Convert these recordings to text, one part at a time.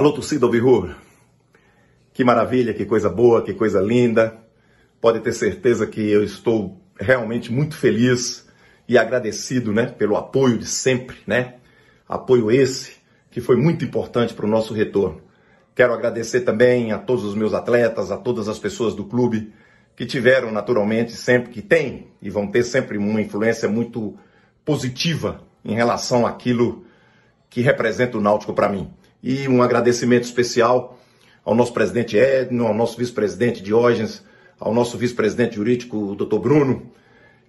Alô, torcida Alvirrubra. Que maravilha, que coisa boa, que coisa linda. Pode ter certeza que eu estou realmente muito feliz e agradecido, né, pelo apoio de sempre, né? Apoio esse que foi muito importante para o nosso retorno. Quero agradecer também a todos os meus atletas, a todas as pessoas do clube que tiveram naturalmente sempre que têm e vão ter sempre uma influência muito positiva em relação àquilo que representa o Náutico para mim. E um agradecimento especial ao nosso presidente Edno, ao nosso vice-presidente Diógenes, ao nosso vice-presidente jurídico, o Dr. Bruno,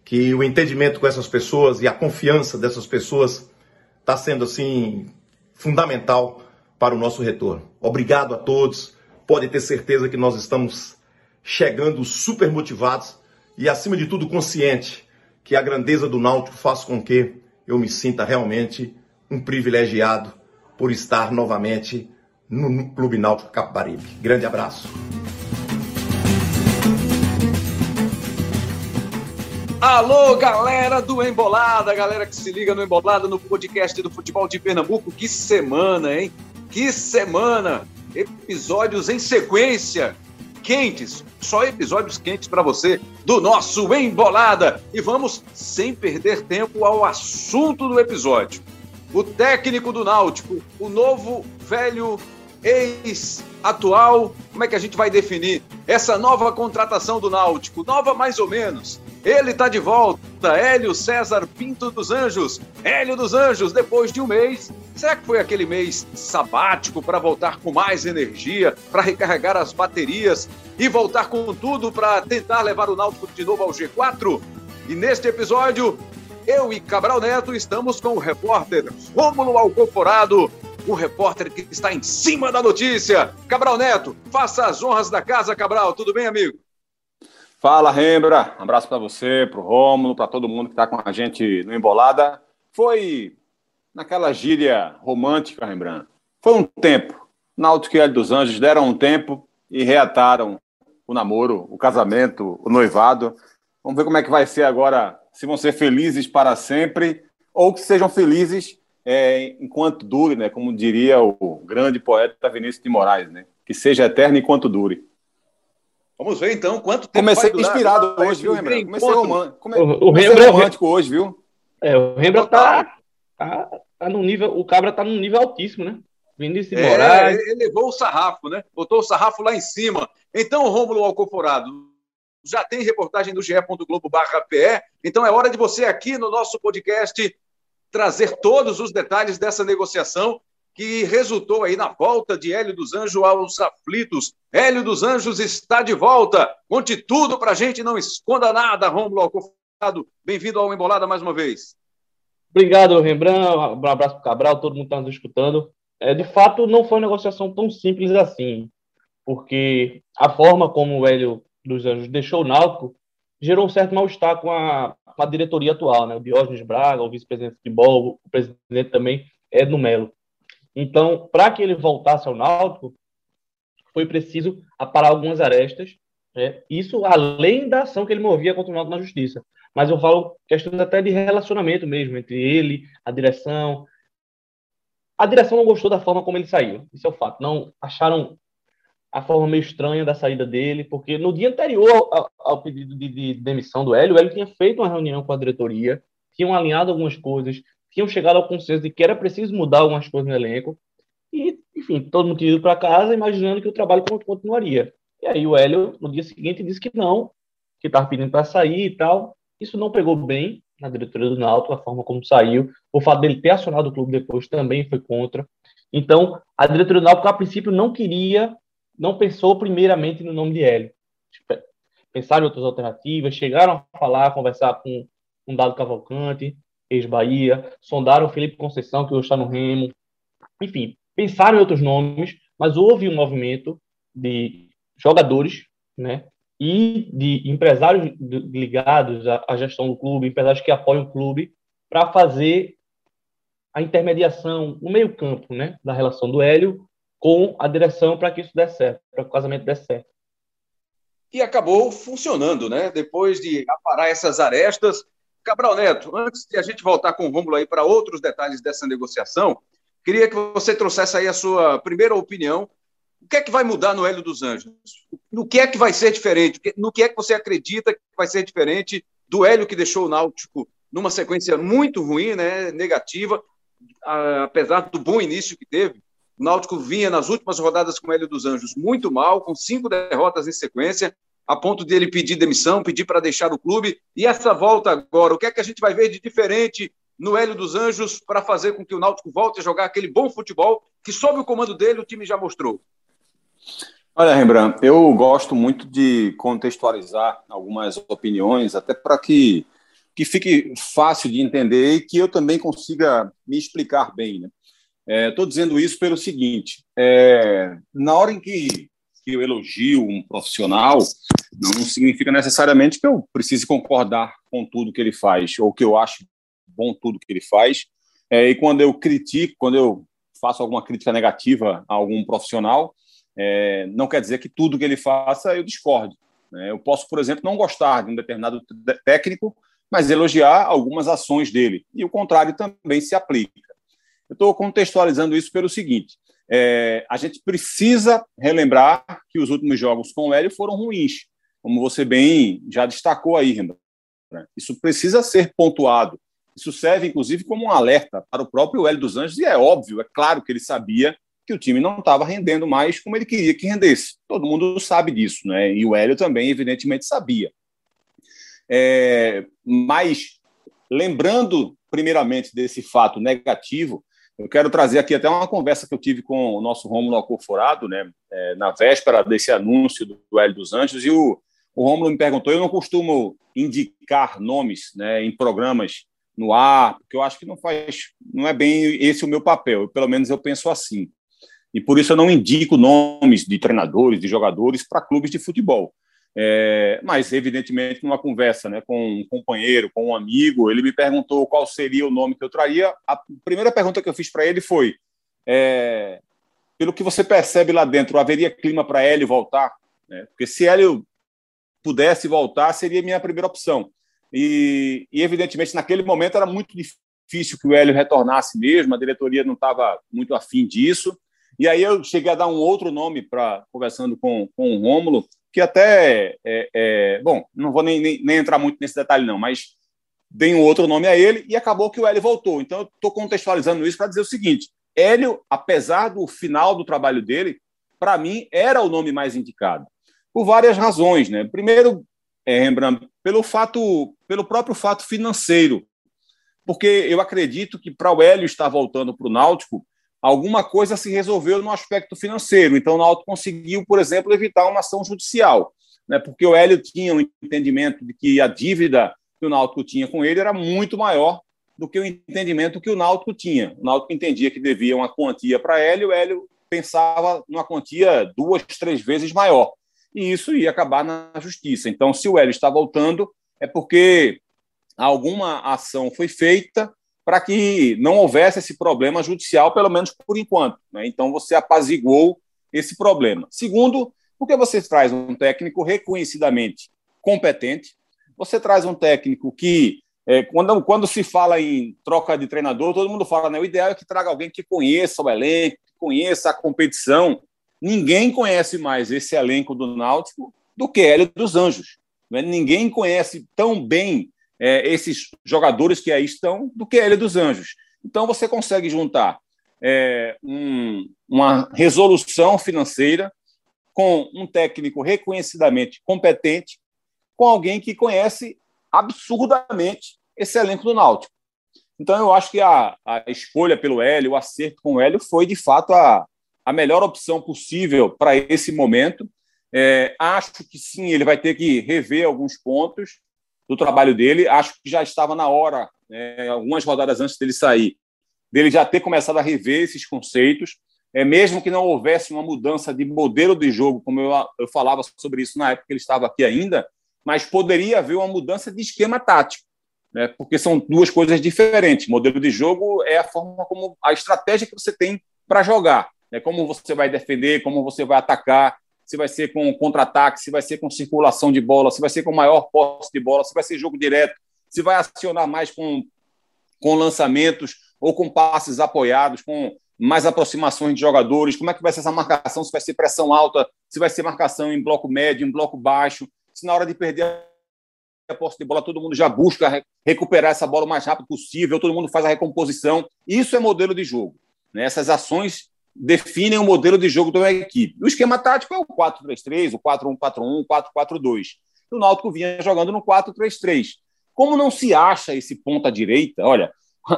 que o entendimento com essas pessoas e a confiança dessas pessoas está sendo assim fundamental para o nosso retorno. Obrigado a todos. Pode ter certeza que nós estamos chegando super motivados e acima de tudo consciente que a grandeza do Náutico faz com que eu me sinta realmente um privilegiado por estar novamente no Clube Náutico Capibaribe. Grande abraço. Alô, galera do Embolada, galera que se liga no Embolada, no podcast do Futebol de Pernambuco. Que semana, hein? Que semana! Episódios em sequência, quentes, só episódios quentes para você do nosso Embolada. E vamos, sem perder tempo, ao assunto do episódio. O técnico do Náutico, o novo velho ex-atual, como é que a gente vai definir essa nova contratação do Náutico? Nova mais ou menos. Ele está de volta, Hélio César Pinto dos Anjos. Hélio dos Anjos, depois de um mês. Será que foi aquele mês sabático para voltar com mais energia, para recarregar as baterias e voltar com tudo para tentar levar o Náutico de novo ao G4? E neste episódio, eu e Cabral Neto estamos com o repórter Rômulo Alcoforado, o repórter que está em cima da notícia. Cabral Neto, faça as honras da casa, Cabral. Tudo bem, amigo? Fala, Rembra. Um abraço para você, para o Rômulo, para todo mundo que está com a gente no Embolada. Foi naquela gíria romântica, Rembrandt. Foi um tempo. Náutico e Hélio dos Anjos deram um tempo e reataram o namoro, o casamento, o noivado. Vamos ver como é que vai ser agora, se vão ser felizes para sempre ou que sejam felizes é, enquanto dure, né? Como diria o grande poeta Vinícius de Moraes, né? Que seja eterno enquanto dure. Vamos ver então quanto tempo Comecei vai durar, inspirado hoje, viu, Rembrandt? Comecei, romântico, come... O- o Comecei romântico hoje, viu? É, o Rembrandt tá, tá, tá num nível, o Cabra tá num nível altíssimo, né? Vinícius de É, Moraes. ele levou o sarrafo, né? Botou o sarrafo lá em cima. Então, Rômulo Alcoforado, já tem reportagem do ge.globo barra PE, então é hora de você aqui no nosso podcast trazer todos os detalhes dessa negociação que resultou aí na volta de Hélio dos Anjos aos aflitos. Hélio dos Anjos está de volta. Conte tudo pra gente, não esconda nada, Rômulo Alcoforado. Bem-vindo ao Embolada mais uma vez. Obrigado, Rembrandt. Um abraço pro Cabral, todo mundo tá nos escutando. É, de fato, não foi uma negociação tão simples assim, porque a forma como o Hélio dos Anjos deixou o Náutico gerou um certo mal-estar com a, com a diretoria atual, né? O Diógenes Braga, o vice-presidente de futebol, o presidente também, Edno Melo. Então, para que ele voltasse ao Náutico, foi preciso aparar algumas arestas, né? isso além da ação que ele movia contra o Náutico na justiça. Mas eu falo questões até de relacionamento mesmo, entre ele, a direção. A direção não gostou da forma como ele saiu, isso é o fato. Não acharam a forma meio estranha da saída dele, porque no dia anterior ao, ao pedido de, de demissão do Hélio, o Hélio tinha feito uma reunião com a diretoria, tinham alinhado algumas coisas, tinham chegado ao consenso de que era preciso mudar algumas coisas no elenco, e, enfim, todo mundo tinha ido para casa imaginando que o trabalho continuaria. E aí o Hélio, no dia seguinte, disse que não, que estava pedindo para sair e tal. Isso não pegou bem na diretoria do Náutico, a forma como saiu. O fato dele ter acionado o clube depois também foi contra. Então, a diretoria do Náutico, a princípio, não queria, não pensou primeiramente no nome de Hélio. Pensaram em outras alternativas, chegaram a falar, conversar com um Dado Cavalcante, ex-Bahia, sondaram o Felipe Conceição, que hoje está no Remo. Enfim, pensaram em outros nomes, mas houve um movimento de jogadores, né, e de empresários ligados à gestão do clube, empresários que apoiam o clube, para fazer a intermediação no meio campo, né, da relação do Hélio com a direção para que isso desse certo, para que o casamento desse certo. E acabou funcionando, né? Depois de aparar essas arestas. Cabral Neto, antes de a gente voltar com o Rômulo aí para outros detalhes dessa negociação, Queria que você trouxesse aí a sua primeira opinião. O que é que vai mudar no Hélio dos Anjos? No que é que vai ser diferente? No que é que você acredita que vai ser diferente do Hélio que deixou o Náutico numa sequência muito ruim, né, negativa, apesar do bom início que teve? O Náutico vinha nas últimas rodadas com o Hélio dos Anjos muito mal, com cinco derrotas em sequência, a ponto de ele pedir demissão, pedir para deixar o clube. E essa volta agora, o que é que a gente vai ver de diferente no Hélio dos Anjos para fazer com que o Náutico volte a jogar aquele bom futebol que, sob o comando dele, o time já mostrou? Olha, Rembrandt, eu gosto muito de contextualizar algumas opiniões, até para que, que fique fácil de entender e que eu também consiga me explicar bem. Né? Estou é, dizendo isso pelo seguinte: é, na hora em que, que eu elogio um profissional, não significa necessariamente que eu precise concordar com tudo que ele faz, ou que eu acho bom tudo que ele faz. É, e quando eu critico, quando eu faço alguma crítica negativa a algum profissional, é, não quer dizer que tudo que ele faça eu discorde. Né? Eu posso, por exemplo, não gostar de um determinado técnico, mas elogiar algumas ações dele. E o contrário também se aplica. Eu estou contextualizando isso pelo seguinte: é, a gente precisa relembrar que os últimos jogos com o Hélio foram ruins, como você bem já destacou aí, Rembrandt. Isso precisa ser pontuado. Isso serve, inclusive, como um alerta para o próprio Hélio dos Anjos, e é óbvio, é claro que ele sabia que o time não estava rendendo mais como ele queria que rendesse. Todo mundo sabe disso, né? E o Hélio também, evidentemente, sabia. É, mas, lembrando, primeiramente, desse fato negativo, eu quero trazer aqui até uma conversa que eu tive com o nosso Rômulo Alcoforado, né, é, na véspera desse anúncio do, do Hélio dos Anjos, e o, o Rômulo me perguntou, eu não costumo indicar nomes né, em programas no ar, porque eu acho que não faz, não é bem esse o meu papel, pelo menos eu penso assim. E por isso eu não indico nomes de treinadores, de jogadores para clubes de futebol. É, mas, evidentemente, numa conversa né, com um companheiro, com um amigo, ele me perguntou qual seria o nome que eu traria. A primeira pergunta que eu fiz para ele foi: é, pelo que você percebe lá dentro, haveria clima para Hélio voltar? É, porque se Hélio pudesse voltar, seria minha primeira opção. E, e, evidentemente, naquele momento era muito difícil que o Hélio retornasse mesmo, a diretoria não estava muito afim disso. E aí eu cheguei a dar um outro nome para conversando com, com o Rômulo, que até é, é, bom, não vou nem, nem, nem, entrar muito nesse detalhe, não, mas dei um outro nome a ele e acabou que o Hélio voltou. Então, eu estou contextualizando isso para dizer o seguinte: Hélio, apesar do final do trabalho dele, para mim era o nome mais indicado, por várias razões. Né? Primeiro, é, Rembrandt, pelo fato, pelo próprio fato financeiro, porque eu acredito que para o Hélio estar voltando para o Náutico, alguma coisa se resolveu no aspecto financeiro. Então, o Náutico conseguiu, por exemplo, evitar uma ação judicial, né? porque o Hélio tinha um entendimento de que a dívida que o Náutico tinha com ele era muito maior do que o entendimento que o Náutico tinha. O Náutico entendia que devia uma quantia para Hélio, o Hélio pensava numa quantia duas, três vezes maior. E isso ia acabar na justiça. Então, se o Hélio está voltando, é porque alguma ação foi feita para que não houvesse esse problema judicial, pelo menos por enquanto. Né? Então, você apaziguou esse problema. Segundo, porque você traz um técnico reconhecidamente competente, você traz um técnico que, é, quando, quando se fala em troca de treinador, todo mundo fala, né, o ideal é que traga alguém que conheça o elenco, que conheça a competição. Ninguém conhece mais esse elenco do Náutico do que Hélio dos Anjos. Né? Ninguém conhece tão bem é, esses jogadores que aí estão do que ele dos Anjos. Então você consegue juntar é, um, uma resolução financeira com um técnico reconhecidamente competente, com alguém que conhece absurdamente esse elenco do Náutico. Então eu acho que a, a escolha pelo Hélio, o acerto com o Hélio, foi de fato a, a melhor opção possível para esse momento. É, acho que sim, ele vai ter que rever alguns pontos, do trabalho dele. Acho que já estava na hora, né, algumas rodadas antes dele sair, dele já ter começado a rever esses conceitos, é, mesmo que não houvesse uma mudança de modelo de jogo, como eu, eu falava sobre isso na época que ele estava aqui ainda, mas poderia haver uma mudança de esquema tático, né, porque são duas coisas diferentes. Modelo de jogo é a forma como a estratégia que você tem para jogar, né, como você vai defender, como você vai atacar, se vai ser com contra-ataque, se vai ser com circulação de bola, se vai ser com maior posse de bola, se vai ser jogo direto, se vai acionar mais com, com lançamentos ou com passes apoiados, com mais aproximações de jogadores, como é que vai ser essa marcação, se vai ser pressão alta, se vai ser marcação em bloco médio, em bloco baixo, se na hora de perder a posse de bola todo mundo já busca recuperar essa bola o mais rápido possível, todo mundo faz a recomposição. Isso é modelo de jogo. Né? Essas ações definem o modelo de jogo da equipe. O esquema tático é o 4-3-3, o 4-1-4-1, o 4-4-2. O Náutico vinha jogando no 4-3-3. Como não se acha esse ponta direita, olha,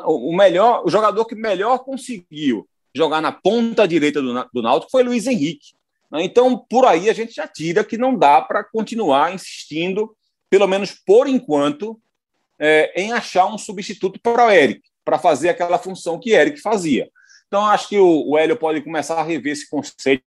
o melhor, o jogador que melhor conseguiu jogar na ponta direita do, do Náutico foi Luiz Henrique. Né? Então, por aí a gente já tira que não dá para continuar insistindo, pelo menos por enquanto, é, em achar um substituto para o Eric, para fazer aquela função que Eric fazia. Então, acho que o, o Hélio pode começar a rever esse conceito,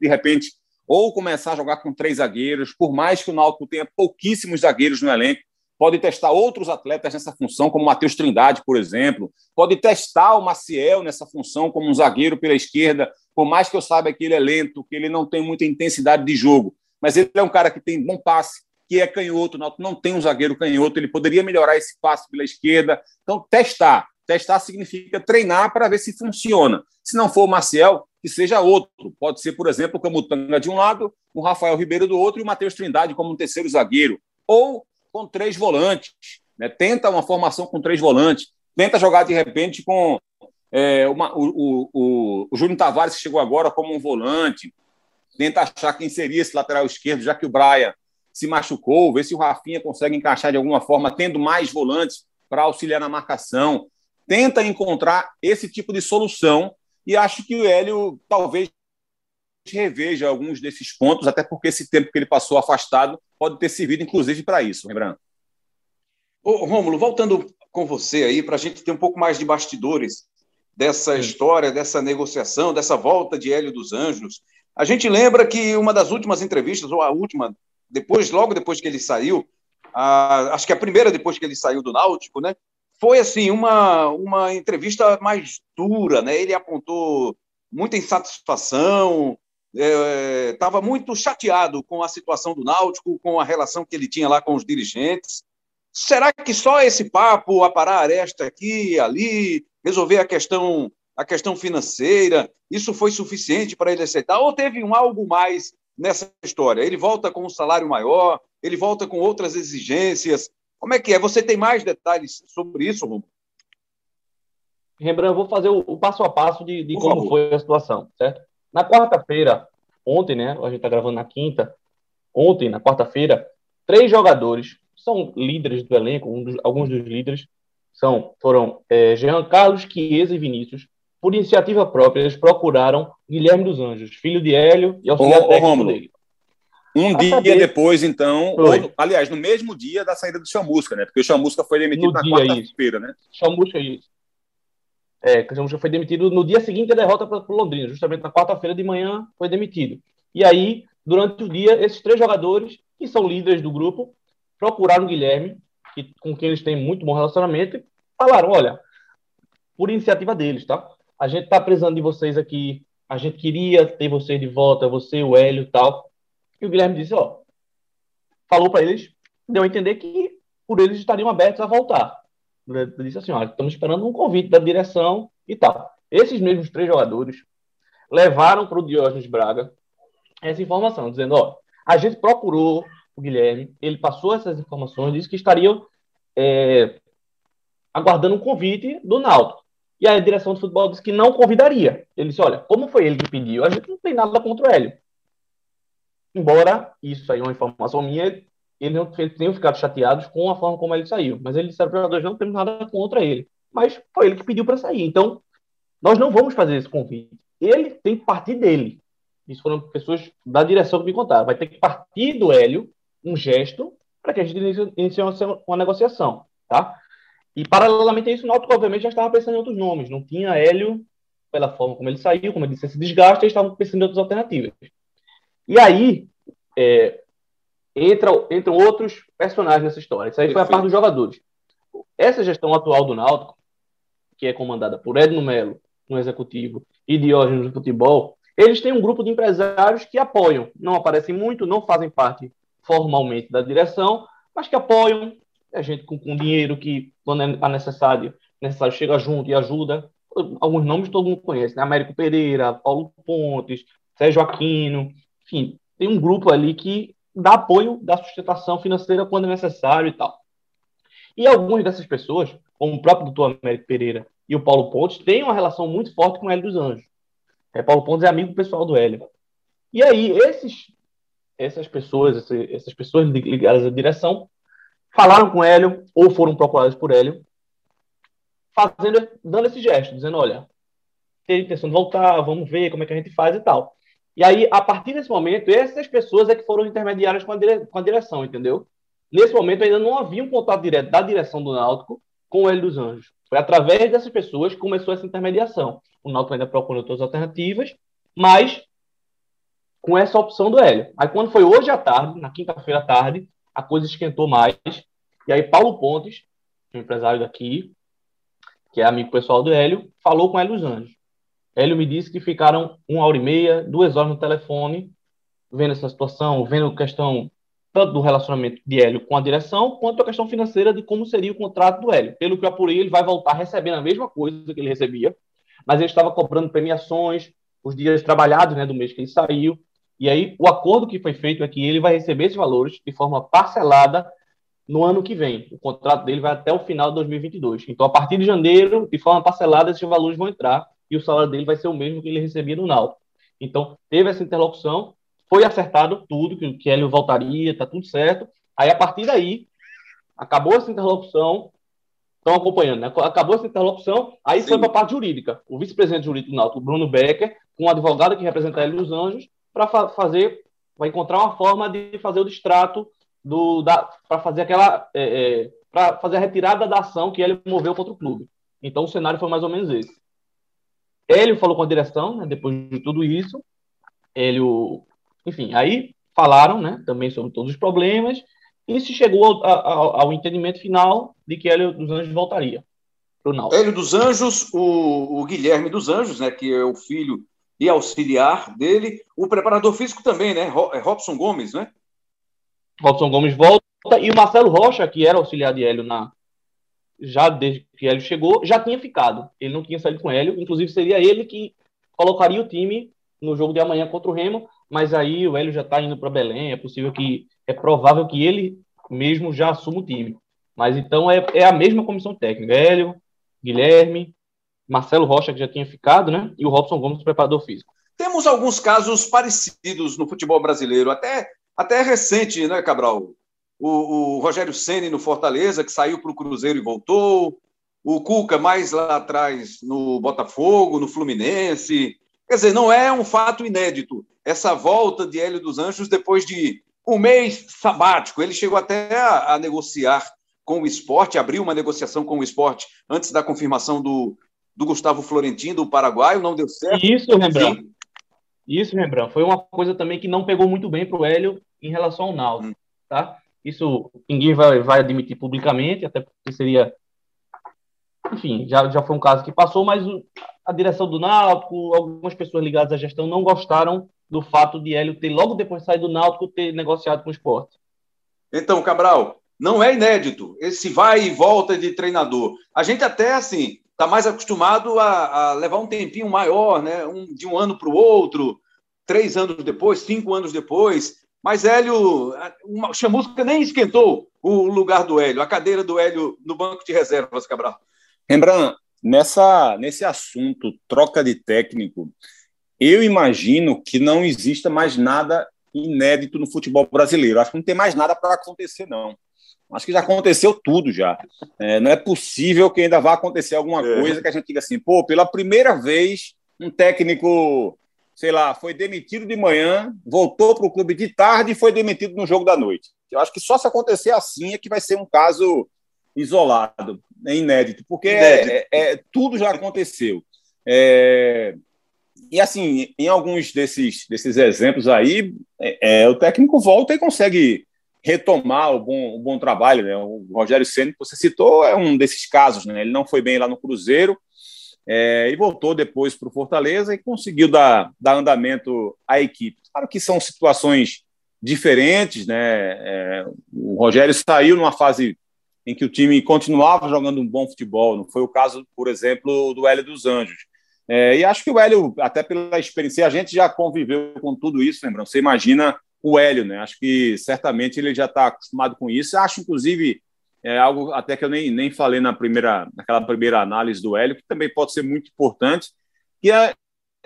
de repente, ou começar a jogar com três zagueiros, por mais que o Náutico tenha pouquíssimos zagueiros no elenco, pode testar outros atletas nessa função, como o Matheus Trindade, por exemplo, pode testar o Maciel nessa função como um zagueiro pela esquerda, por mais que eu saiba que ele é lento, que ele não tem muita intensidade de jogo, mas ele é um cara que tem bom passe, que é canhoto, não tem um zagueiro canhoto, ele poderia melhorar esse passe pela esquerda. Então, testar. Testar significa treinar para ver se funciona. Se não for o Maciel, que seja outro. Pode ser, por exemplo, o Camutanga de um lado, o Rafael Ribeiro do outro e o Matheus Trindade como um terceiro zagueiro. Ou com três volantes. Né? Tenta uma formação com três volantes. Tenta jogar, de repente, com é, uma, o, o, o, Júnior Tavares, que chegou agora como um volante. Tenta achar quem seria esse lateral esquerdo, já que o Braia se machucou. Ver se o Rafinha consegue encaixar de alguma forma, tendo mais volantes para auxiliar na marcação. Tenta encontrar esse tipo de solução. E acho que o Hélio talvez reveja alguns desses pontos, até porque esse tempo que ele passou afastado pode ter servido, inclusive, para isso, lembrando. Ô, Rômulo, voltando com você aí, para a gente ter um pouco mais de bastidores dessa história, dessa negociação, dessa volta de Hélio dos Anjos. A gente lembra que uma das últimas entrevistas, ou a última, depois, logo depois que ele saiu, a, acho que a primeira depois que ele saiu do Náutico, né? Foi assim uma, uma entrevista mais dura, né? Ele apontou muita insatisfação, estava é, muito chateado com a situação do Náutico, com a relação que ele tinha lá com os dirigentes. Será que só esse papo, aparar a aresta aqui e ali, resolver a questão, a questão financeira, isso foi suficiente para ele aceitar? Ou teve um algo mais nessa história? Ele volta com um salário maior, ele volta com outras exigências. Como é que é? Você tem mais detalhes sobre isso, Romulo? Rembrandt, eu vou fazer o, o, passo a passo de, de como favor. foi a situação, certo? Na quarta-feira, ontem, né? A gente está gravando na quinta. Ontem, na quarta-feira, três jogadores são líderes do elenco, um dos, alguns dos líderes são, foram é, Jean Carlos, Chiesa e Vinícius. Por iniciativa própria, eles procuraram Guilherme dos Anjos, filho de Hélio e auxiliar ô, técnico dele. Um dia saber... depois, então, ou, aliás, no mesmo dia da saída do Chamusca, né? Porque o Chamusca foi demitido no na quarta-feira, né? Chamusca, isso. É, o Chamusca foi demitido no dia seguinte da derrota para o Londrina, justamente na quarta-feira de manhã foi demitido. E aí, durante o dia, esses três jogadores, que são líderes do grupo, procuraram o Guilherme, que, com quem eles têm muito bom relacionamento, e falaram: olha, por iniciativa deles, tá? A gente tá precisando de vocês aqui, a gente queria ter vocês de volta, você, o Hélio e tal. E o Guilherme disse: ó, falou para eles, deu a entender que por eles estariam abertos a voltar. Ele disse assim: olha, estamos esperando um convite da direção e tal. Esses mesmos três jogadores levaram para o Diógenes Braga essa informação, dizendo: ó, a gente procurou o Guilherme, ele passou essas informações, disse que estariam é, aguardando um convite do Náutico. E a direção do futebol disse que não convidaria. Ele disse: olha, como foi ele que pediu, a gente não tem nada contra o Hélio. Embora isso aí é uma informação minha, eles não tenham ficado chateados com a forma como ele saiu. Mas eles disseram para os jogadores: não temos nada contra ele. Mas foi ele que pediu para sair. Então, nós não vamos fazer esse convite. Ele tem que partir dele. Isso foram pessoas da direção que me contaram. Vai ter que partir do Hélio um gesto para que a gente inicie uma, uma negociação, tá? E, paralelamente a isso, o Náutico, obviamente, já estava pensando em outros nomes. Não tinha Hélio, pela forma como ele saiu, como ele disse, esse desgaste, eles estavam pensando em outras alternativas. E aí, é, entra, entram outros personagens nessa história. Isso aí foi a parte dos jogadores. Essa gestão atual do Náutico, que é comandada por Edno Melo, no executivo, e Diógenes no futebol, eles têm um grupo de empresários que apoiam. Não aparecem muito, não fazem parte formalmente da direção, mas que apoiam, a gente com, com dinheiro que, quando é necessário, necessário chega junto e ajuda. alguns nomes todo mundo conhece, né? Américo Pereira, Paulo Pontes, Sérgio Aquino, enfim, tem um grupo ali que dá apoio, dá sustentação financeira quando é necessário e tal. E algumas dessas pessoas, como o próprio doutor Américo Pereira e o Paulo Pontes, têm uma relação muito forte com o Hélio dos Anjos. É, Paulo Pontes é amigo pessoal do Hélio. E aí, esses, essas pessoas, essas pessoas ligadas à direção, falaram com o Hélio, ou foram procuradas por Hélio, fazendo, dando esse gesto, dizendo, olha, tem intenção de voltar, vamos ver como é que a gente faz e tal. E aí, a partir desse momento, essas pessoas é que foram intermediárias com a, dire... com a direção, entendeu? Nesse momento, ainda não havia um contato direto da direção do Náutico com o Hélio dos Anjos. Foi através dessas pessoas que começou essa intermediação. O Náutico ainda procurou outras alternativas, mas com essa opção do Hélio. Aí, quando foi hoje à tarde, na quinta-feira à tarde, a coisa esquentou mais. E aí, Paulo Pontes, um empresário daqui, que é amigo pessoal do Hélio, falou com o Hélio dos Anjos. Hélio me disse que ficaram uma hora e meia, duas horas no telefone, vendo essa situação, vendo a questão tanto do relacionamento de Hélio com a direção, quanto a questão financeira de como seria o contrato do Hélio. Pelo que eu apurei, ele vai voltar recebendo a mesma coisa que ele recebia, mas ele estava cobrando premiações, os dias trabalhados né, do mês que ele saiu. E aí, o acordo que foi feito é que ele vai receber esses valores de forma parcelada no ano que vem. O contrato dele vai até o final de 2022. Então, a partir de janeiro, de forma parcelada, esses valores vão entrar e o salário dele vai ser o mesmo que ele recebia no Náutico. Então, teve essa interlocução, foi acertado tudo, que o Hélio voltaria, tá tudo certo. Aí, a partir daí, acabou essa interlocução, estão acompanhando, né? Acabou essa interlocução, aí Sim. foi para a parte jurídica. O vice-presidente jurídico do Náutico, Bruno Becker, com um advogado que representa ele nos Anjos, para fa fazer, vai encontrar uma forma de fazer o distrato do, para fazer aquela, é, é, para fazer a retirada da ação que ele moveu contra o clube. Então, o cenário foi mais ou menos esse. Ele falou com a direção, né, depois de tudo isso. Ele, enfim, aí falaram, né, também sobre todos os problemas e se chegou ao, ao, ao entendimento final de que Hélio dos Anjos voltaria para o Náutico. Hélio dos Anjos, o, o, Guilherme dos Anjos, né, que é o filho e auxiliar dele, o preparador físico também, né, é Robson Gomes, né? Robson Gomes volta e o Marcelo Rocha, que era auxiliar de Hélio na, já desde que Hélio chegou, já tinha ficado. Ele não tinha saído com Hélio, inclusive seria ele que colocaria o time no jogo de amanhã contra o Remo, mas aí o Hélio já está indo para Belém, é possível que, é provável que ele mesmo já assuma o time. Mas então é, é a mesma comissão técnica, Hélio, Guilherme, Marcelo Rocha, que já tinha ficado, né, e o Robson Gomes, preparador físico. Temos alguns casos parecidos no futebol brasileiro, até, até recente, né, Cabral? O, o Rogério Ceni no Fortaleza, que saiu para o Cruzeiro e voltou, o Cuca mais lá atrás no Botafogo, no Fluminense. Quer dizer, não é um fato inédito essa volta de Hélio dos Anjos depois de um mês sabático. Ele chegou até a, a negociar com o esporte, abriu uma negociação com o esporte antes da confirmação do, do Gustavo Florentino, do paraguaio, não deu certo. Isso, Rembrandt. Isso, Rembrandt. Foi uma coisa também que não pegou muito bem para o Hélio em relação ao Naldo. Hum. Tá? Isso ninguém vai, vai admitir publicamente, até porque seria. Enfim, já, já foi um caso que passou, mas a direção do Náutico, algumas pessoas ligadas à gestão não gostaram do fato de Hélio ter, logo depois de sair do Náutico, ter negociado com o esporte. Então, Cabral, não é inédito esse vai e volta de treinador. A gente até, assim, está mais acostumado a, a, levar um tempinho maior, né? Um, de um ano para o outro, três anos depois, cinco anos depois. Mas Hélio, o Chamusca nem esquentou o lugar do Hélio, a cadeira do Hélio no banco de reservas, Cabral. Rembrandt, nessa, nesse assunto, troca de técnico, eu imagino que não exista mais nada inédito no futebol brasileiro. Acho que não tem mais nada para acontecer, não. Acho que já aconteceu tudo já. É, não é possível que ainda vá acontecer alguma é. coisa que a gente diga assim, pô, pela primeira vez um técnico sei lá, foi demitido de manhã, voltou para o clube de tarde e foi demitido no jogo da noite. Eu acho que só se acontecer assim é que vai ser um caso isolado, é inédito, porque inédito. É, é, é, tudo já aconteceu. É, e assim, em alguns desses, desses exemplos aí, é, é, o técnico volta e consegue retomar o bom, o bom trabalho. Né? O Rogério Senna, que você citou, é um desses casos. Né? Ele não foi bem lá no Cruzeiro, é, e voltou depois para o Fortaleza e conseguiu dar, dar andamento à equipe. Claro que são situações diferentes, né? É, o Rogério saiu numa fase em que o time continuava jogando um bom futebol. Não foi o caso, por exemplo, do Hélio dos Anjos. É, e acho que o Hélio, até pela experiência, a gente já conviveu com tudo isso, lembrando. Você imagina o Hélio, né? Acho que certamente ele já está acostumado com isso. Acho, inclusive, é algo até que eu nem, nem falei na primeira, naquela primeira análise do Hélio, que também pode ser muito importante, que é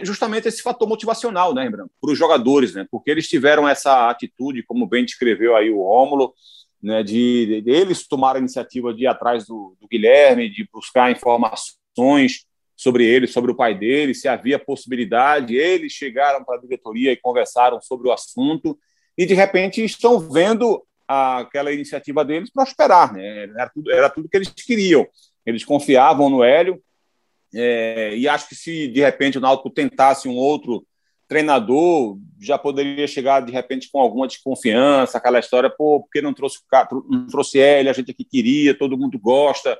justamente esse fator motivacional, né, Rembrandt, para os jogadores, né, porque eles tiveram essa atitude, como bem descreveu aí o Rômulo, né, de, de, eles tomaram a iniciativa de ir atrás do, do, Guilherme, de buscar informações sobre ele, sobre o pai dele, se havia possibilidade, eles chegaram para a diretoria e conversaram sobre o assunto, e de repente estão vendo aquela iniciativa deles prosperar, né, era tudo, era tudo que eles queriam, eles confiavam no Hélio, é, e acho que se de repente o Náutico tentasse um outro treinador, já poderia chegar de repente com alguma desconfiança, aquela história, pô, porque não trouxe não trouxe ele, a gente aqui queria, todo mundo gosta,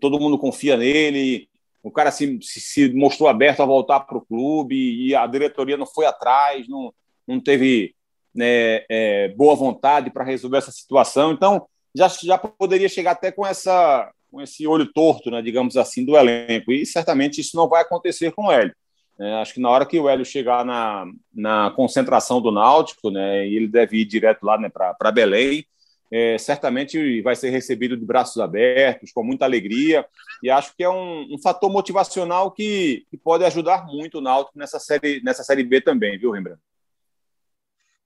todo mundo confia nele. O cara se, se, se mostrou aberto a voltar para o clube e a diretoria não foi atrás, não, não teve né, é, boa vontade para resolver essa situação. Então, já, já poderia chegar até com essa com esse olho torto, né, digamos assim, do elenco. E certamente isso não vai acontecer com o Hélio. É, acho que na hora que o Hélio chegar na, na concentração do Náutico, né, e ele deve ir direto lá né, para Belém, é, certamente vai ser recebido de braços abertos, com muita alegria, e acho que é um, um fator motivacional que, que, pode ajudar muito o Náutico nessa série, nessa série B também, viu, Rembrandt?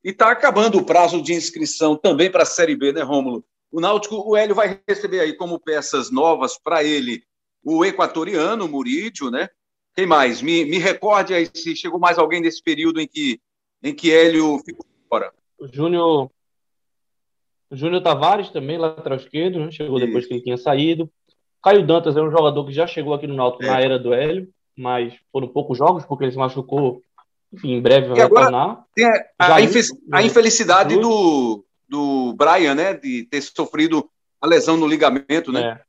E está acabando o prazo de inscrição também para a Série B, né, Rômulo? O Náutico, o Hélio vai receber aí como peças novas para ele o equatoriano, o Murídio, né? Quem mais? Me, me recorde aí se chegou mais alguém nesse período em que, em que Hélio ficou fora. O Júnior. O Júnior Tavares também, lateral esquerdo, né? Chegou Isso. depois que ele tinha saído. Caio Dantas é um jogador que já chegou aqui no Náutico é. na era do Hélio, mas foram poucos jogos, porque ele se machucou. Enfim, em breve vai retornar. Tem a, a, a infelicidade do, do Brian, né? De ter sofrido a lesão no ligamento, né? É.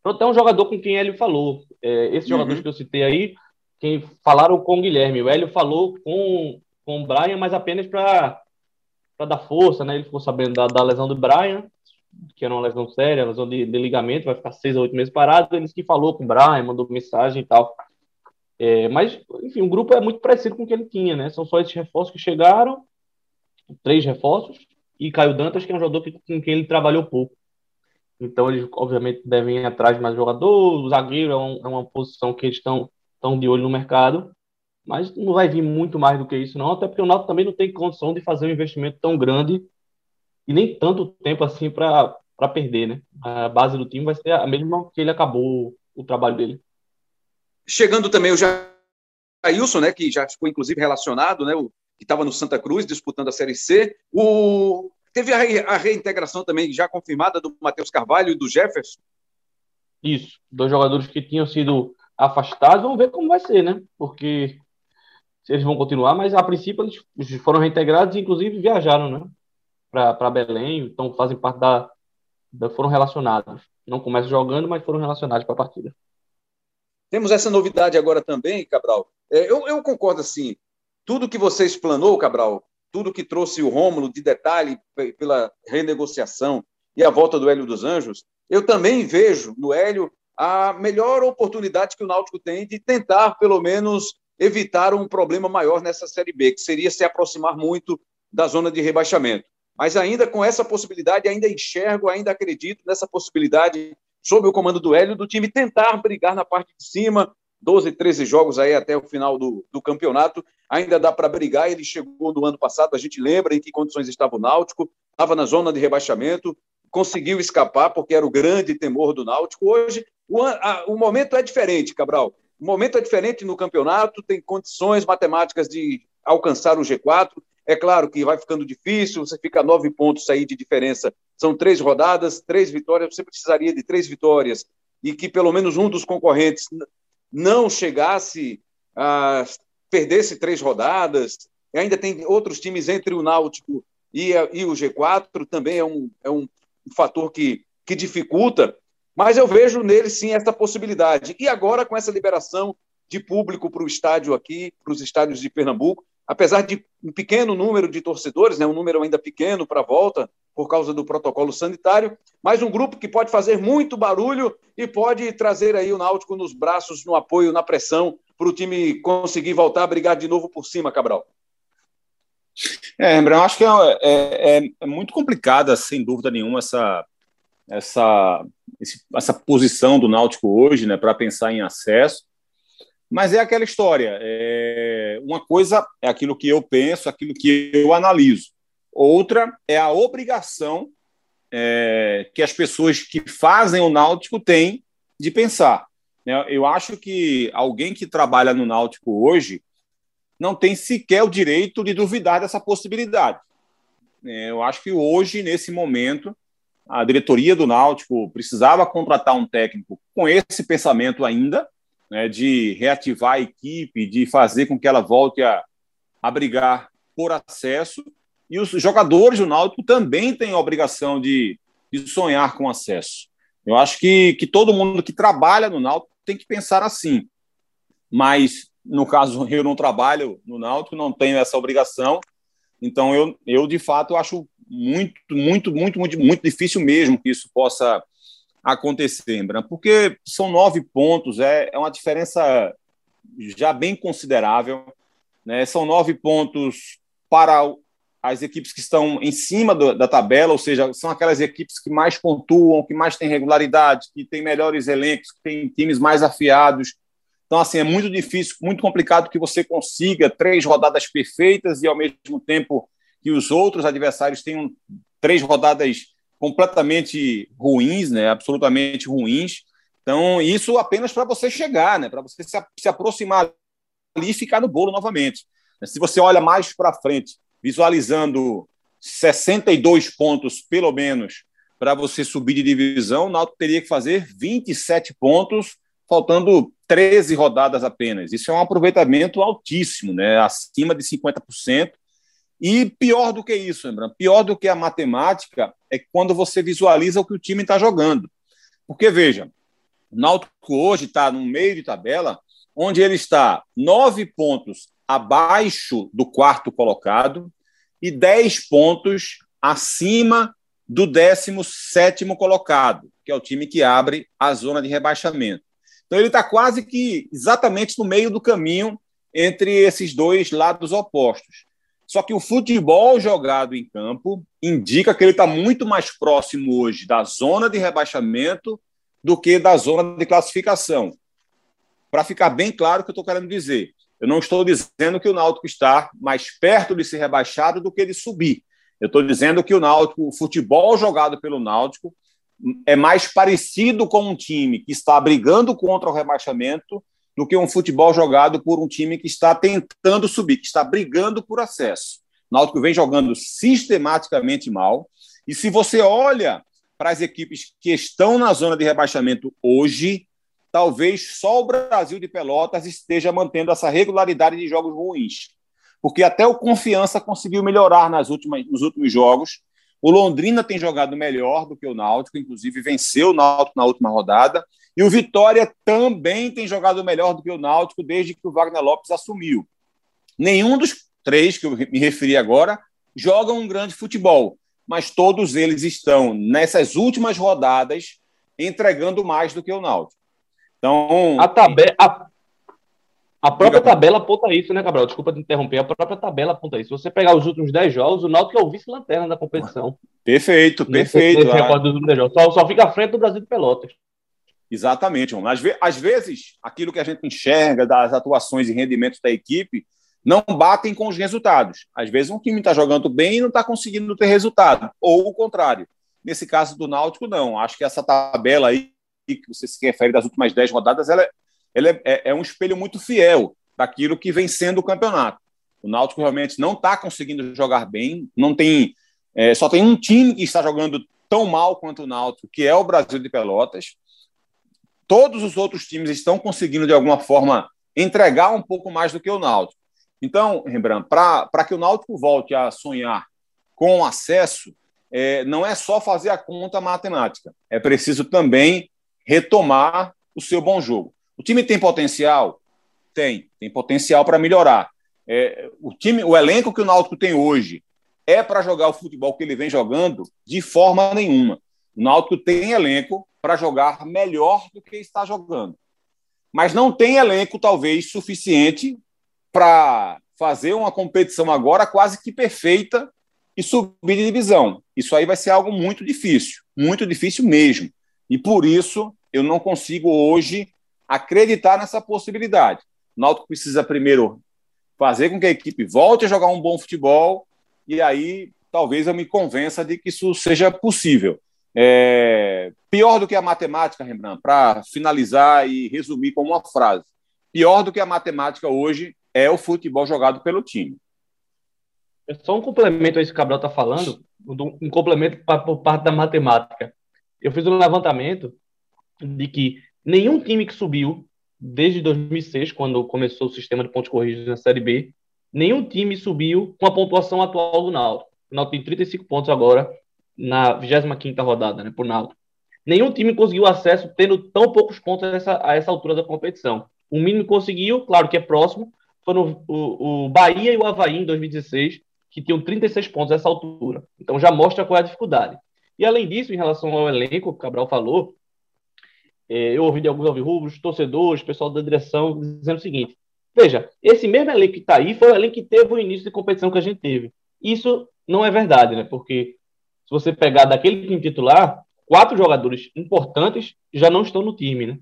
Então, tem um jogador com quem ele falou. É, esses uhum. jogadores que eu citei aí, quem falaram com o Guilherme. O Hélio falou com, com o Brian, mas apenas para dar força, né? Ele ficou sabendo da, da, lesão do Brian, que era uma lesão séria, lesão de, de ligamento, vai ficar seis a oito meses parado. Ele que falou com o Brian, mandou mensagem e tal. É, mas, enfim, o grupo é muito parecido com o que ele tinha, né? São só esses reforços que chegaram três reforços, e Caio Dantas, que é um jogador que, com quem ele trabalhou pouco. Então, eles, obviamente, devem ir atrás de mais jogador. O zagueiro é, um, é uma posição que eles estão de olho no mercado, mas não vai vir muito mais do que isso, não, até porque o Náutico também não tem condição de fazer um investimento tão grande e nem tanto tempo assim para perder, né? A base do time vai ser a mesma que ele acabou o trabalho dele. Chegando também o Jailson, né, que já ficou inclusive relacionado, né, o que estava no Santa Cruz disputando a Série C. O... Teve a, re... a reintegração também já confirmada do Matheus Carvalho e do Jefferson. Isso, dois jogadores que tinham sido afastados. Vamos ver como vai ser, né? Porque se eles vão continuar, mas a princípio eles foram reintegrados e inclusive viajaram, né? Para Belém, então fazem parte da, da. foram relacionados. Não começam jogando, mas foram relacionados para a partida. Temos essa novidade agora também, Cabral. É, eu, eu concordo assim tudo que você explanou, Cabral, tudo que trouxe o Rômulo de detalhe pela renegociação e a volta do Hélio dos Anjos, eu também vejo no Hélio a melhor oportunidade que o Náutico tem de tentar, pelo menos, evitar um problema maior nessa Série B, que seria se aproximar muito da zona de rebaixamento. Mas ainda com essa possibilidade, ainda enxergo, ainda acredito nessa possibilidade, sob o comando do Hélio, do time tentar brigar na parte de cima, 12, 13 jogos aí até o final do, do campeonato. Ainda dá para brigar. Ele chegou no ano passado, a gente lembra em que condições estava o Náutico, estava na zona de rebaixamento, conseguiu escapar porque era o grande temor do Náutico. Hoje, o, a, o momento é diferente, Cabral. O momento é diferente no campeonato, tem condições matemáticas de alcançar o G4. É claro que vai ficando difícil, você fica nove pontos aí de diferença. São três rodadas, três vitórias, você precisaria de três vitórias e que pelo menos um dos concorrentes não chegasse a perdesse três rodadas, e ainda tem outros times entre o Náutico e, e o G4, também é um, é um fator que, que dificulta, mas eu vejo nele sim essa possibilidade. E agora, com essa liberação de público para o estádio aqui, para os estádios de Pernambuco, apesar de um pequeno número de torcedores, né, um número ainda pequeno para a volta, por causa do protocolo sanitário, mas um grupo que pode fazer muito barulho e pode trazer aí o Náutico nos braços, no apoio, na pressão, para o time conseguir voltar a brigar de novo por cima, Cabral. É, Rembrandt, acho que é, é, é, é, muito complicada, sem dúvida nenhuma, essa, essa, essa posição do Náutico hoje, né, para pensar em acesso. Mas é aquela história. É, uma coisa é aquilo que eu penso, aquilo que eu analiso. Outra é a obrigação é, que as pessoas que fazem o Náutico têm de pensar. Né? Eu acho que alguém que trabalha no Náutico hoje não tem sequer o direito de duvidar dessa possibilidade. É, eu acho que hoje, nesse momento, a diretoria do Náutico precisava contratar um técnico com esse pensamento ainda, né, de reativar a equipe, de fazer com que ela volte a, a brigar por acesso. E os jogadores do Náutico também têm a obrigação de, de sonhar com acesso. Eu acho que, que todo mundo que trabalha no Náutico tem que pensar assim. Mas, no caso, eu não trabalho no Náutico, não tenho essa obrigação. Então, eu, eu de fato, acho muito, muito, muito, muito, muito difícil mesmo que isso possa acontecer, Bran, porque são nove pontos, é, é uma diferença já bem considerável. Né? São nove pontos para as equipes que estão em cima do, da tabela, ou seja, são aquelas equipes que mais pontuam, que mais têm regularidade, que têm melhores elencos, que têm times mais afiados. Então, assim, é muito difícil, muito complicado que você consiga três rodadas perfeitas e, ao mesmo tempo, que os outros adversários tenham três rodadas completamente ruins, né? absolutamente ruins. Então, isso apenas para você chegar, né? para você se, se aproximar ali e ficar no bolo novamente. Se você olha mais para frente, visualizando 62 pontos, pelo menos, para você subir de divisão, o Náutico teria que fazer 27 pontos, faltando 13 rodadas apenas. Isso é um aproveitamento altíssimo, né? acima de 50%. E pior do que isso, Lembrando, pior do que a matemática é quando você visualiza o que o time está jogando. Porque, veja, o Náutico hoje está no meio de tabela, onde ele está nove pontos abaixo do quarto colocado e dez pontos acima do 17 colocado, que é o time que abre a zona de rebaixamento. Então ele está quase que exatamente no meio do caminho entre esses dois lados opostos. Só que o futebol jogado em campo indica que ele está muito mais próximo hoje da zona de rebaixamento do que da zona de classificação. Para ficar bem claro o que eu estou querendo dizer, eu não estou dizendo que o Náutico está mais perto de ser rebaixado do que de subir. Eu estou dizendo que o Náutico, o futebol jogado pelo Náutico, é mais parecido com um time que está brigando contra o rebaixamento do que um futebol jogado por um time que está tentando subir, que está brigando por acesso. O Náutico vem jogando sistematicamente mal. E se você olha para as equipes que estão na zona de rebaixamento hoje, talvez só o Brasil de Pelotas esteja mantendo essa regularidade de jogos ruins. Porque até o Confiança conseguiu melhorar nas últimas, nos últimos jogos. O Londrina tem jogado melhor do que o Náutico, inclusive venceu o Náutico na última rodada. E o Vitória também tem jogado melhor do que o Náutico desde que o Wagner Lopes assumiu. Nenhum dos três que eu me referi agora jogam um grande futebol, mas todos eles estão nessas últimas rodadas entregando mais do que o Náutico. Então, a tabela a, a própria tabela aponta isso, né, Cabral? Desculpa te interromper. A própria tabela aponta isso. Se você pegar os últimos 10 jogos, o Náutico é o vice-lanterna da competição. Perfeito, perfeito. Nesse, nesse dos últimos 10 jogos. Só, só fica à frente do Brasil de Pelotas. Exatamente, Romulo. Às, ve às vezes, aquilo que a gente enxerga das atuações e rendimentos da equipe não batem com os resultados. Às vezes, um time está jogando bem e não está conseguindo ter resultado, ou o contrário. Nesse caso do Náutico, não. Acho que essa tabela aí, que você se refere das últimas 10 rodadas, ela, ela é, é, é um espelho muito fiel daquilo que vem sendo o campeonato. O Náutico realmente não está conseguindo jogar bem, não tem. É, só tem um time que está jogando tão mal quanto o Náutico, que é o Brasil de Pelotas todos os outros times estão conseguindo, de alguma forma, entregar um pouco mais do que o Náutico. Então, Rembrandt, para que o Náutico volte a sonhar com acesso, é, não é só fazer a conta matemática, é preciso também retomar o seu bom jogo. O time tem potencial? Tem, tem potencial para melhorar. É, o time, o elenco que o Náutico tem hoje é para jogar o futebol que ele vem jogando de forma nenhuma. O Náutico tem elenco para jogar melhor do que está jogando. Mas não tem elenco, talvez, suficiente para fazer uma competição agora quase que perfeita e subir de divisão. Isso aí vai ser algo muito difícil, muito difícil mesmo. E por isso eu não consigo hoje acreditar nessa possibilidade. O Náutico precisa primeiro fazer com que a equipe volte a jogar um bom futebol e aí talvez eu me convença de que isso seja possível. É... Pior do que a matemática, Rembrandt, para finalizar e resumir com uma frase. Pior do que a matemática hoje é o futebol jogado pelo time. É só um complemento a isso que o Cabral está falando, um complemento por parte da matemática. Eu fiz um levantamento de que nenhum time que subiu desde 2006, quando começou o sistema de pontos corridos na Série B, nenhum time subiu com a pontuação atual do Náutico. O Náutico tem 35 pontos agora na 25ª rodada, né, por Náutico. Nenhum time conseguiu acesso tendo tão poucos pontos a essa, a essa altura da competição. O mínimo que conseguiu, claro que é próximo, foram o, o Bahia e o Havaí em 2016, que tinham 36 pontos a essa altura. Então já mostra qual é a dificuldade. E além disso, em relação ao elenco, o Cabral falou, eu ouvi de alguns alvirrubros, torcedores, pessoal da direção, dizendo o seguinte: veja, esse mesmo elenco que está aí foi o elenco que teve o início de competição que a gente teve. Isso não é verdade, né? Porque se você pegar daquele time titular, quatro jogadores importantes já não estão no time, né?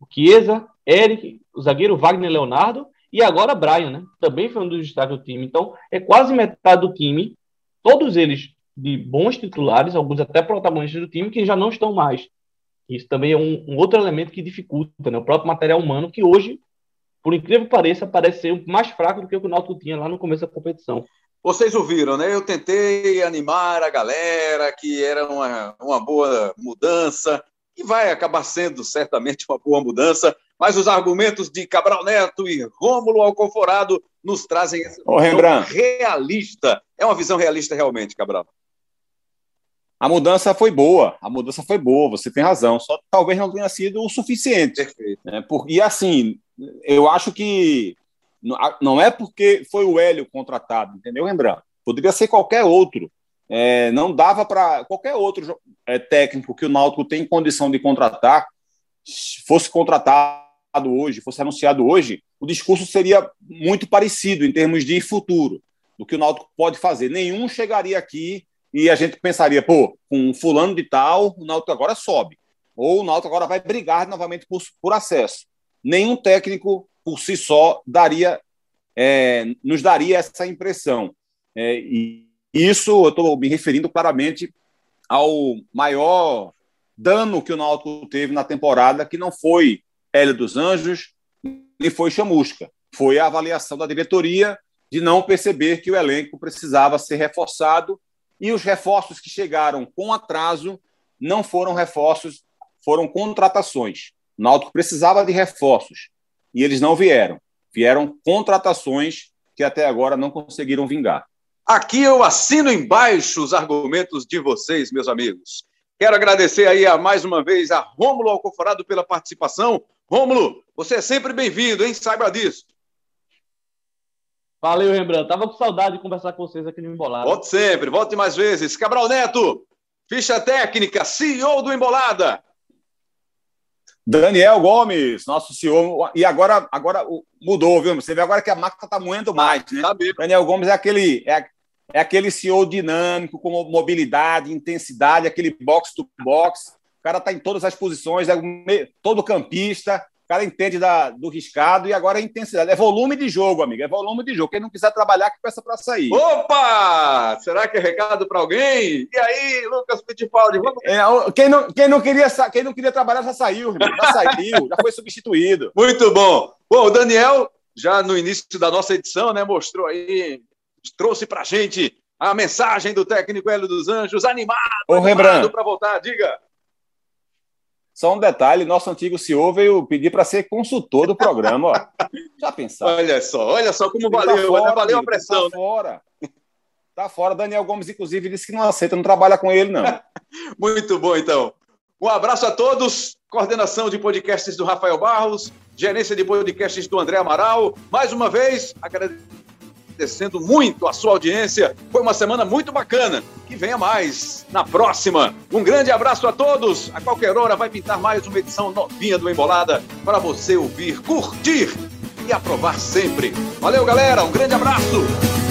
O Chiesa, Eric, o zagueiro Wagner Leonardo e agora Brian, né? Também foi um dos destaques do time. Então, é quase metade do time, todos eles de bons titulares, alguns até protagonistas do time, que já não estão mais. Isso também é um, um outro elemento que dificulta, né? O próprio material humano, que hoje, por incrível que pareça, parece ser mais fraco do que o que o Náutico tinha lá no começo da competição. Vocês ouviram, né? Eu tentei animar a galera que era uma, uma boa mudança, e vai acabar sendo certamente uma boa mudança, mas os argumentos de Cabral Neto e Rômulo Alconforado nos trazem essa visão realista. É uma visão realista realmente, Cabral. A mudança foi boa, a mudança foi boa, você tem razão, só talvez não tenha sido o suficiente. Perfeito. Né? Por, e assim, eu acho que não é porque foi o Hélio contratado, entendeu, Rembrandt? Poderia ser qualquer outro. É, não dava para qualquer outro é, técnico que o Náutico tem condição de contratar, fosse contratado hoje, fosse anunciado hoje, o discurso seria muito parecido em termos de futuro, do que o Náutico pode fazer. Nenhum chegaria aqui e a gente pensaria, pô, com um fulano de tal, o Náutico agora sobe. Ou o Náutico agora vai brigar novamente por, por acesso. Nenhum técnico por si só daria, é, nos daria essa impressão. É, e isso eu estou me referindo claramente ao maior dano que o Náutico teve na temporada, que não foi Hélio dos Anjos, nem foi Chamusca. Foi a avaliação da diretoria de não perceber que o elenco precisava ser reforçado e os reforços que chegaram com atraso não foram reforços, foram contratações. O Náutico precisava de reforços e eles não vieram. Vieram contratações que até agora não conseguiram vingar. Aqui eu assino embaixo os argumentos de vocês, meus amigos. Quero agradecer aí a, mais uma vez a Rômulo Alcoforado pela participação. Rômulo, você é sempre bem-vindo, hein? Saiba disso. Valeu, Rembrandt. Tava com saudade de conversar com vocês aqui no Embolada. Volte sempre, volte mais vezes. Cabral Neto, ficha técnica, CEO do Embolada. Daniel Gomes, nosso CEO. E agora, agora mudou, viu? Você vê agora que a máquina está moendo mais, né? Tá Daniel Gomes é aquele, é, é aquele CEO dinâmico, com mobilidade, intensidade, aquele box to box. O cara está em todas as posições, é todo campista, cara entende da, do riscado e agora é intensidade. É volume de jogo, amigo. É volume de jogo. Quem não quiser trabalhar, que peça para sair. Opa! Será que é recado para alguém? E aí, Lucas Fittipaldi? Vamos... É, quem, não, quem, não queria, quem não queria trabalhar já saiu, irmão. Já saiu, já foi substituído. Muito bom. Bom, o Daniel, já no início da nossa edição, né, mostrou aí, trouxe para gente a mensagem do técnico Hélio dos Anjos, animado, animado para voltar. Diga. Só um detalhe: nosso antigo CEO veio pedir para ser consultor do programa. Ó. Já pensaram? Olha só, olha só como tá valeu, tá fora, valeu a pressão. Tá né? fora. Tá fora. Daniel Gomes, inclusive, disse que não aceita, não trabalha com ele, não. Muito bom, então. Um abraço a todos. Coordenação de podcasts do Rafael Barros, gerência de podcasts do André Amaral. Mais uma vez, agradeço agradecendo muito a sua audiência. Foi uma semana muito bacana. Que venha mais na próxima. Um grande abraço a todos. A qualquer hora vai pintar mais uma edição novinha do Embolada para você ouvir, curtir e aprovar sempre. Valeu, galera. Um grande abraço.